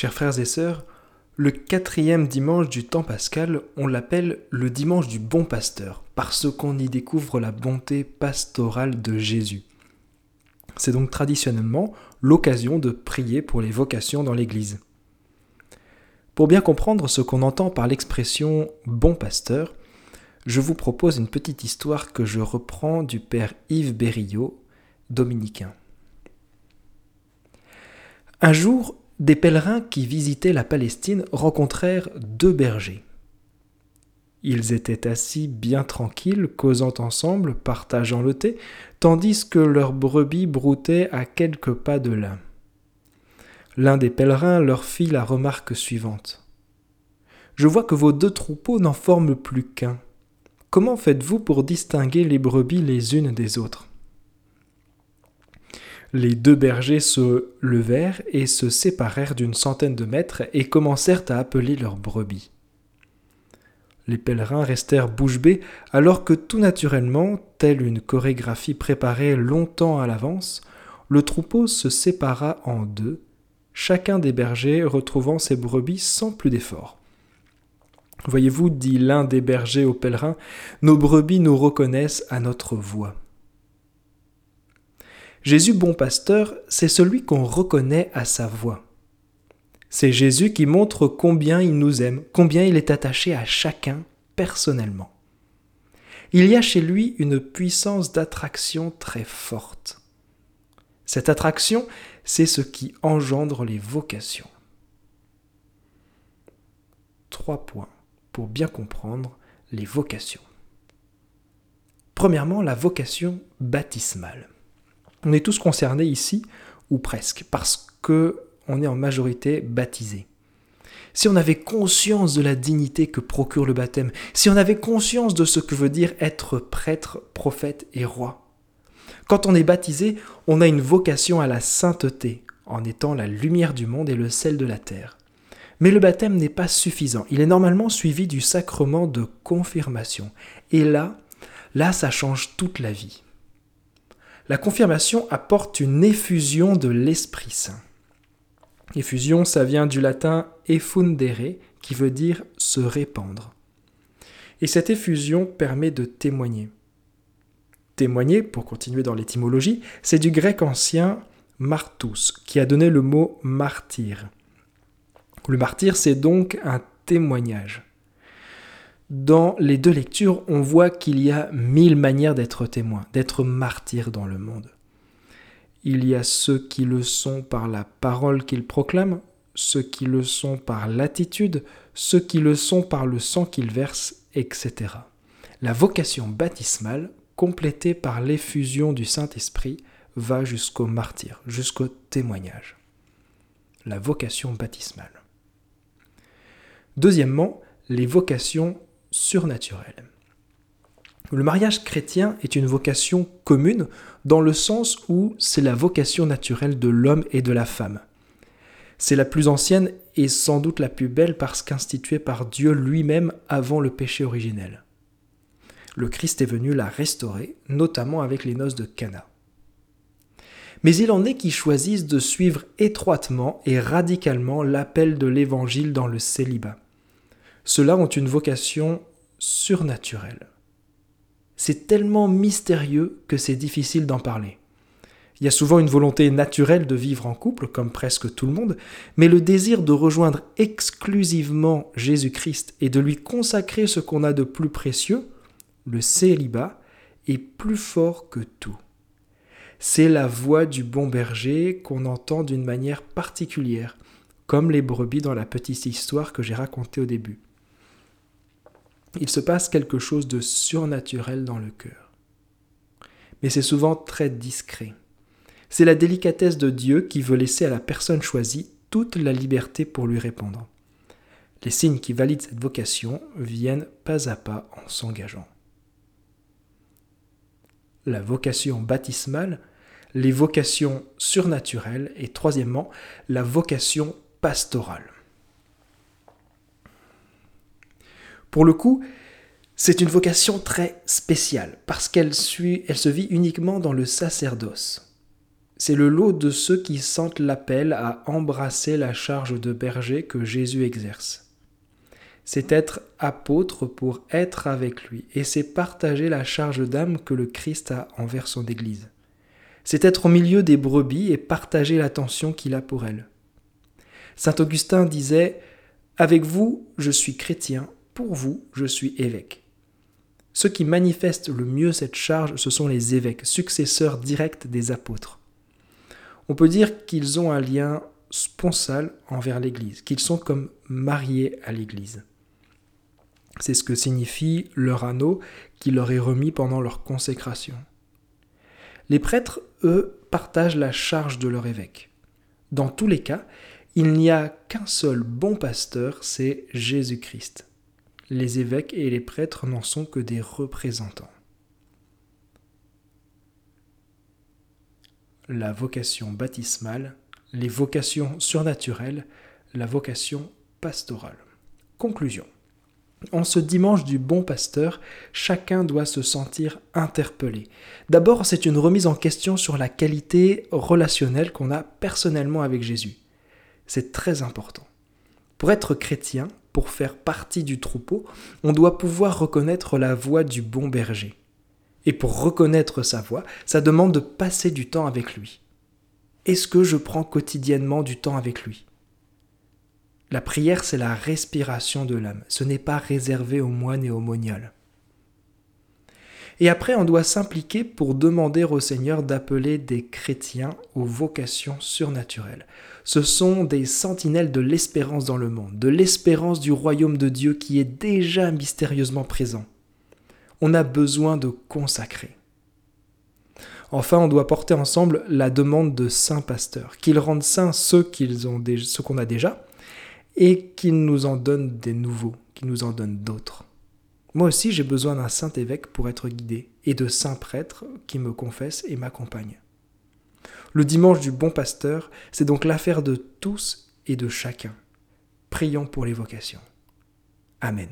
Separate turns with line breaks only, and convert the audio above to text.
Chers frères et sœurs, le quatrième dimanche du temps pascal, on l'appelle le dimanche du bon pasteur, parce qu'on y découvre la bonté pastorale de Jésus. C'est donc traditionnellement l'occasion de prier pour les vocations dans l'Église. Pour bien comprendre ce qu'on entend par l'expression bon pasteur, je vous propose une petite histoire que je reprends du père Yves Berillot, dominicain. Un jour, des pèlerins qui visitaient la Palestine rencontrèrent deux bergers. Ils étaient assis bien tranquilles, causant ensemble, partageant le thé, tandis que leurs brebis broutaient à quelques pas de là. L'un des pèlerins leur fit la remarque suivante. Je vois que vos deux troupeaux n'en forment plus qu'un. Comment faites-vous pour distinguer les brebis les unes des autres? Les deux bergers se levèrent et se séparèrent d'une centaine de mètres et commencèrent à appeler leurs brebis. Les pèlerins restèrent bouche bée alors que tout naturellement, telle une chorégraphie préparée longtemps à l'avance, le troupeau se sépara en deux, chacun des bergers retrouvant ses brebis sans plus d'effort. Voyez-vous, dit l'un des bergers aux pèlerins, nos brebis nous reconnaissent à notre voix. Jésus bon pasteur, c'est celui qu'on reconnaît à sa voix. C'est Jésus qui montre combien il nous aime, combien il est attaché à chacun personnellement. Il y a chez lui une puissance d'attraction très forte. Cette attraction, c'est ce qui engendre les vocations. Trois points pour bien comprendre les vocations. Premièrement, la vocation baptismale. On est tous concernés ici, ou presque, parce que on est en majorité baptisés. Si on avait conscience de la dignité que procure le baptême, si on avait conscience de ce que veut dire être prêtre, prophète et roi, quand on est baptisé, on a une vocation à la sainteté, en étant la lumière du monde et le sel de la terre. Mais le baptême n'est pas suffisant, il est normalement suivi du sacrement de confirmation. Et là, là, ça change toute la vie la confirmation apporte une effusion de l'Esprit Saint. Effusion, ça vient du latin effundere, qui veut dire se répandre. Et cette effusion permet de témoigner. Témoigner, pour continuer dans l'étymologie, c'est du grec ancien martus, qui a donné le mot martyr. Le martyr, c'est donc un témoignage dans les deux lectures, on voit qu'il y a mille manières d'être témoin, d'être martyr dans le monde. Il y a ceux qui le sont par la parole qu'ils proclament, ceux qui le sont par l'attitude, ceux qui le sont par le sang qu'ils versent, etc. La vocation baptismale, complétée par l'effusion du Saint-Esprit, va jusqu'au martyr, jusqu'au témoignage. La vocation baptismale. Deuxièmement, les vocations surnaturel. Le mariage chrétien est une vocation commune dans le sens où c'est la vocation naturelle de l'homme et de la femme. C'est la plus ancienne et sans doute la plus belle parce qu'instituée par Dieu lui-même avant le péché originel. Le Christ est venu la restaurer, notamment avec les noces de Cana. Mais il en est qui choisissent de suivre étroitement et radicalement l'appel de l'Évangile dans le célibat. Ceux-là ont une vocation surnaturelle. C'est tellement mystérieux que c'est difficile d'en parler. Il y a souvent une volonté naturelle de vivre en couple, comme presque tout le monde, mais le désir de rejoindre exclusivement Jésus-Christ et de lui consacrer ce qu'on a de plus précieux, le célibat, est plus fort que tout. C'est la voix du bon berger qu'on entend d'une manière particulière, comme les brebis dans la petite histoire que j'ai racontée au début il se passe quelque chose de surnaturel dans le cœur. Mais c'est souvent très discret. C'est la délicatesse de Dieu qui veut laisser à la personne choisie toute la liberté pour lui répondre. Les signes qui valident cette vocation viennent pas à pas en s'engageant. La vocation baptismale, les vocations surnaturelles et troisièmement, la vocation pastorale. Pour le coup, c'est une vocation très spéciale, parce qu'elle elle se vit uniquement dans le sacerdoce. c'est le lot de ceux qui sentent l'appel à embrasser la charge de berger que Jésus exerce. C'est être apôtre pour être avec lui, et c'est partager la charge d'âme que le Christ a envers son Église. C'est être au milieu des brebis et partager l'attention qu'il a pour elles. Saint Augustin disait Avec vous, je suis chrétien, pour vous, je suis évêque. Ceux qui manifestent le mieux cette charge, ce sont les évêques, successeurs directs des apôtres. On peut dire qu'ils ont un lien sponsal envers l'Église, qu'ils sont comme mariés à l'Église. C'est ce que signifie leur anneau qui leur est remis pendant leur consécration. Les prêtres, eux, partagent la charge de leur évêque. Dans tous les cas, il n'y a qu'un seul bon pasteur, c'est Jésus-Christ. Les évêques et les prêtres n'en sont que des représentants. la vocation baptismale, les vocations surnaturelles, la vocation pastorale. Conclusion. En ce dimanche du bon pasteur, chacun doit se sentir interpellé. D'abord, c'est une remise en question sur la qualité relationnelle qu'on a personnellement avec Jésus. C'est très important. Pour être chrétien, pour faire partie du troupeau, on doit pouvoir reconnaître la voix du bon berger. Et pour reconnaître sa voix, ça demande de passer du temps avec lui. Est-ce que je prends quotidiennement du temps avec lui? La prière, c'est la respiration de l'âme. Ce n'est pas réservé aux moines et aux moniales. Et après, on doit s'impliquer pour demander au Seigneur d'appeler des chrétiens aux vocations surnaturelles. Ce sont des sentinelles de l'espérance dans le monde, de l'espérance du royaume de Dieu qui est déjà mystérieusement présent on a besoin de consacrer. Enfin, on doit porter ensemble la demande de saints pasteurs, qu'ils rendent saints ceux qu'on a déjà, et qu'ils nous en donnent des nouveaux, qu'ils nous en donnent d'autres. Moi aussi, j'ai besoin d'un saint évêque pour être guidé, et de saints prêtres qui me confessent et m'accompagnent. Le dimanche du bon pasteur, c'est donc l'affaire de tous et de chacun. Prions pour les vocations. Amen.